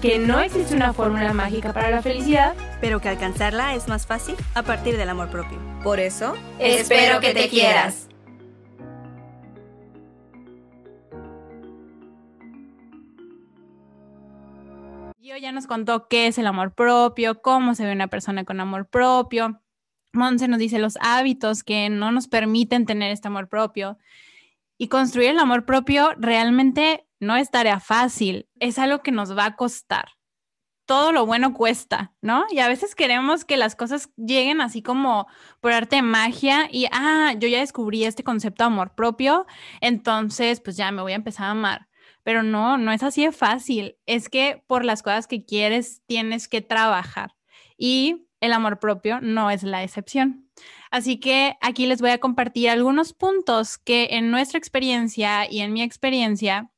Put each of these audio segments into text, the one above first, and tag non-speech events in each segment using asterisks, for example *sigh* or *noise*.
que no existe una fórmula mágica para la felicidad. pero que alcanzarla es más fácil a partir del amor propio. Por eso, Espero que te quieras. Gio ya nos contó qué es el amor propio, cómo se ve una persona con amor propio. Monse nos dice los hábitos que no nos permiten tener este amor propio. Y construir el amor propio realmente no es tarea fácil, es algo que nos va a costar. Todo lo bueno cuesta, ¿no? Y a veces queremos que las cosas lleguen así como por arte de magia y, ah, yo ya descubrí este concepto de amor propio, entonces pues ya me voy a empezar a amar. Pero no, no es así de fácil. Es que por las cosas que quieres tienes que trabajar. Y el amor propio no es la excepción. Así que aquí les voy a compartir algunos puntos que en nuestra experiencia y en mi experiencia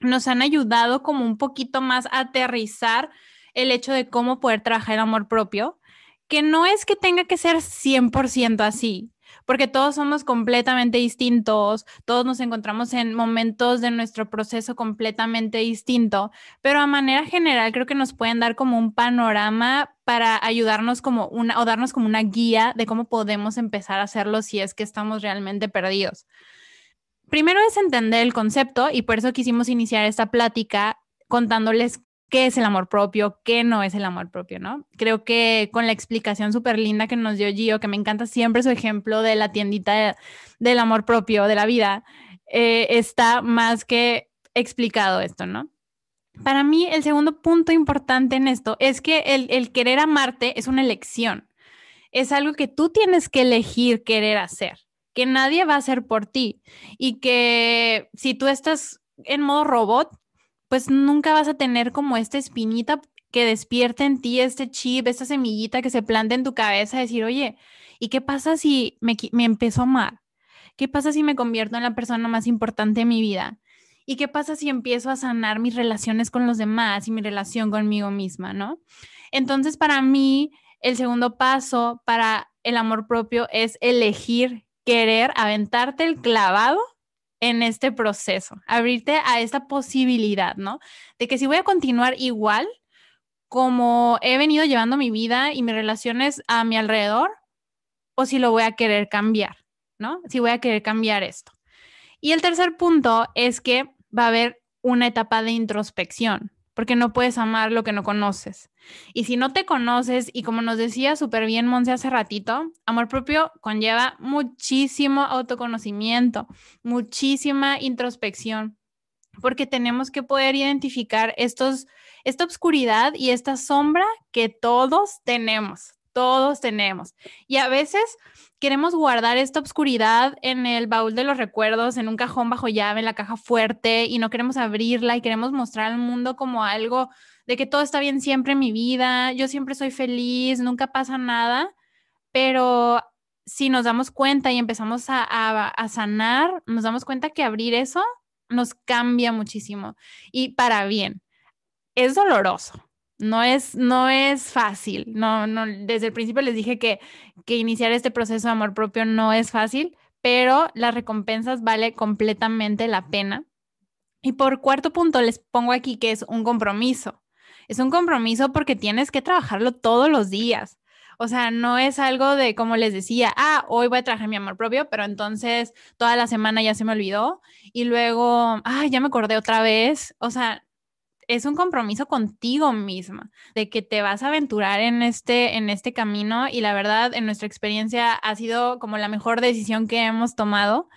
nos han ayudado como un poquito más a aterrizar el hecho de cómo poder trabajar el amor propio, que no es que tenga que ser 100% así, porque todos somos completamente distintos, todos nos encontramos en momentos de nuestro proceso completamente distinto, pero a manera general creo que nos pueden dar como un panorama para ayudarnos como una o darnos como una guía de cómo podemos empezar a hacerlo si es que estamos realmente perdidos. Primero es entender el concepto y por eso quisimos iniciar esta plática contándoles qué es el amor propio, qué no es el amor propio, ¿no? Creo que con la explicación súper linda que nos dio Gio, que me encanta siempre su ejemplo de la tiendita de- del amor propio, de la vida, eh, está más que explicado esto, ¿no? Para mí, el segundo punto importante en esto es que el, el querer amarte es una elección. Es algo que tú tienes que elegir querer hacer, que nadie va a hacer por ti y que si tú estás en modo robot, pues nunca vas a tener como esta espinita que despierte en ti este chip, esta semillita que se planta en tu cabeza, decir, oye, ¿y qué pasa si me, me empiezo a amar? ¿Qué pasa si me convierto en la persona más importante de mi vida? ¿Y qué pasa si empiezo a sanar mis relaciones con los demás y mi relación conmigo misma, ¿no? Entonces, para mí, el segundo paso para el amor propio es elegir, querer, aventarte el clavado en este proceso, abrirte a esta posibilidad, ¿no? De que si voy a continuar igual como he venido llevando mi vida y mis relaciones a mi alrededor, o si lo voy a querer cambiar, ¿no? Si voy a querer cambiar esto. Y el tercer punto es que va a haber una etapa de introspección, porque no puedes amar lo que no conoces. Y si no te conoces, y como nos decía súper bien Monse hace ratito, amor propio conlleva muchísimo autoconocimiento, muchísima introspección, porque tenemos que poder identificar estos, esta oscuridad y esta sombra que todos tenemos, todos tenemos. Y a veces queremos guardar esta oscuridad en el baúl de los recuerdos, en un cajón bajo llave, en la caja fuerte, y no queremos abrirla y queremos mostrar al mundo como algo de que todo está bien siempre en mi vida, yo siempre soy feliz, nunca pasa nada, pero si nos damos cuenta y empezamos a, a- a sanar, nos damos cuenta que abrir eso nos cambia muchísimo y para bien. Es doloroso, no es, no es fácil, no, no, desde el principio les dije que, que iniciar este proceso de amor propio no es fácil, pero las recompensas vale completamente la pena. Y por cuarto punto les pongo aquí que es un compromiso. Es un compromiso porque tienes que trabajarlo todos los días. O sea, no es algo de, como les decía, ah, hoy voy a trabajar mi amor propio, pero entonces toda la semana ya se me olvidó y luego, ay, ya me acordé otra vez. O sea, es un compromiso contigo misma, de que te vas a aventurar en este, en este camino y la verdad, en nuestra experiencia ha sido como la mejor decisión que hemos tomado,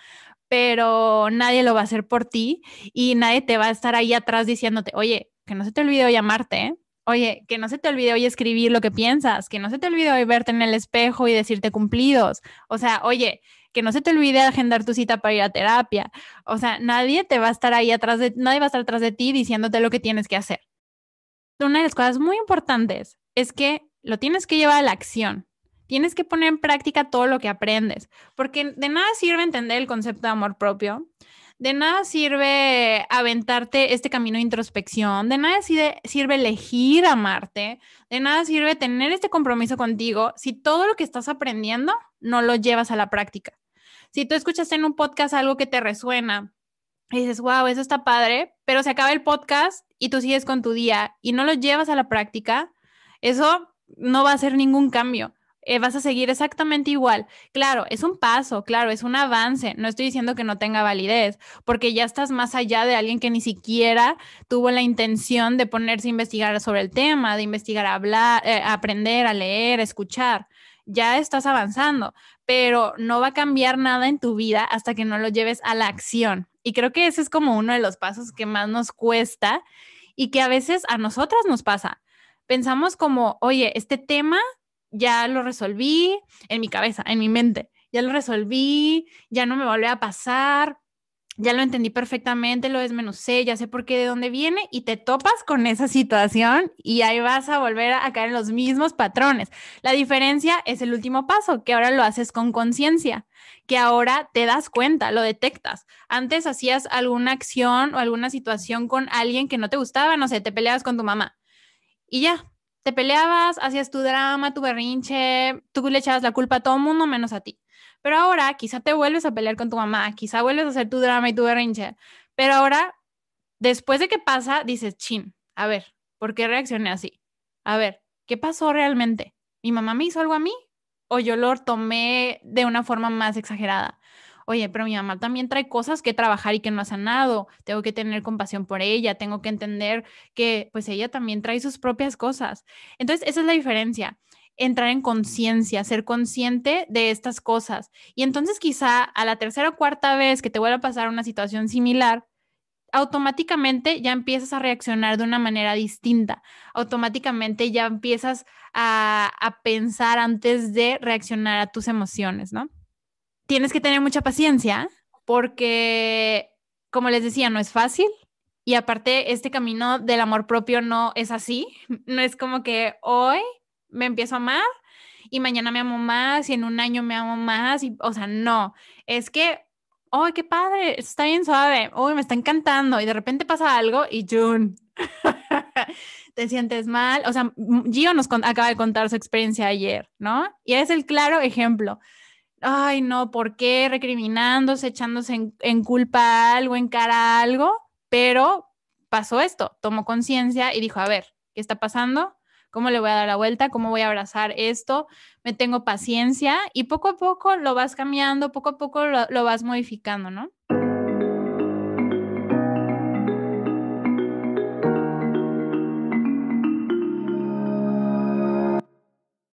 pero nadie lo va a hacer por ti y nadie te va a estar ahí atrás diciéndote, oye, que no se te olvide hoy amarte. Oye, que no se te olvide hoy escribir lo que piensas, que no se te olvide hoy verte en el espejo y decirte cumplidos. O sea, oye, que no se te olvide agendar tu cita para ir a terapia. O sea, nadie te va a estar ahí atrás de, nadie va a estar atrás de ti diciéndote lo que tienes que hacer. Una de las cosas muy importantes es que lo tienes que llevar a la acción. Tienes que poner en práctica todo lo que aprendes, porque de nada sirve entender el concepto de amor propio, de nada sirve aventarte este camino de introspección, de nada sirve, elegir amarte, de nada sirve tener este compromiso contigo si todo lo que estás aprendiendo no lo llevas a la práctica. Si tú escuchas en un podcast algo que te resuena y dices, wow, eso está padre, pero se acaba el podcast y tú sigues con tu día y no lo llevas a la práctica, eso no va a hacer ningún cambio. Eh, vas a seguir exactamente igual. Claro, es un paso, claro, es un avance. No estoy diciendo que no tenga validez, porque ya estás más allá de alguien que ni siquiera tuvo la intención de ponerse a investigar sobre el tema, de investigar, a hablar, eh, aprender, a leer, a escuchar. Ya estás avanzando, pero no va a cambiar nada en tu vida hasta que no lo lleves a la acción. Y creo que ese es como uno de los pasos que más nos cuesta y que a veces a nosotras nos pasa. Pensamos como, oye, este tema ya lo resolví en mi cabeza, en mi mente, ya lo resolví, ya no me vuelve a pasar, ya lo entendí perfectamente, lo desmenucé, ya sé por qué, de dónde viene y te topas con esa situación y ahí vas a volver a caer en los mismos patrones. La diferencia es el último paso, que ahora lo haces con conciencia, que ahora te das cuenta, lo detectas. Antes hacías alguna acción o alguna situación con alguien que no te gustaba, no sé, te peleabas con tu mamá y ya, te peleabas, hacías tu drama, tu berrinche, tú le echabas la culpa a todo mundo menos a ti. Pero ahora quizá te vuelves a pelear con tu mamá, quizá vuelves a hacer tu drama y tu berrinche. Pero ahora, después de que pasa, dices, chin, a ver, ¿por qué reaccioné así? A ver, ¿qué pasó realmente? ¿Mi mamá me hizo algo a mí? ¿O yo lo tomé de una forma más exagerada? oye, pero mi mamá también trae cosas que trabajar y que no ha sanado, tengo que tener compasión por ella, tengo que entender que pues ella también trae sus propias cosas. Entonces, esa es la diferencia entrar en conciencia, ser consciente de estas cosas. Y entonces quizá a la tercera o cuarta vez que te vuelva a pasar una situación similar, automáticamente ya empiezas a reaccionar de una manera distinta. Automáticamente ya empiezas a, a pensar antes de reaccionar a tus emociones, ¿no? tienes que tener mucha paciencia porque, como les decía, no es fácil. Y aparte, este camino del amor propio no es así. *laughs* No es como que hoy me empiezo a amar y mañana me amo más y en un año me amo más. Y, o sea, no. Es que, ¡ay, qué padre! Está bien suave. ¡Uy, me está encantando! Y de repente pasa algo y ¡Jun! *laughs* te sientes mal. O sea, Gio nos acaba de contar su experiencia ayer, ¿no? Y es el claro ejemplo ay, no, ¿por qué? Recriminándose, echándose en, culpa algo, en cara algo, pero pasó esto, tomó conciencia y dijo, a ver, ¿qué está pasando? ¿Cómo le voy a dar la vuelta? ¿Cómo voy a abrazar esto? Me tengo paciencia y poco a poco lo vas cambiando, poco a poco lo, lo vas modificando, ¿no?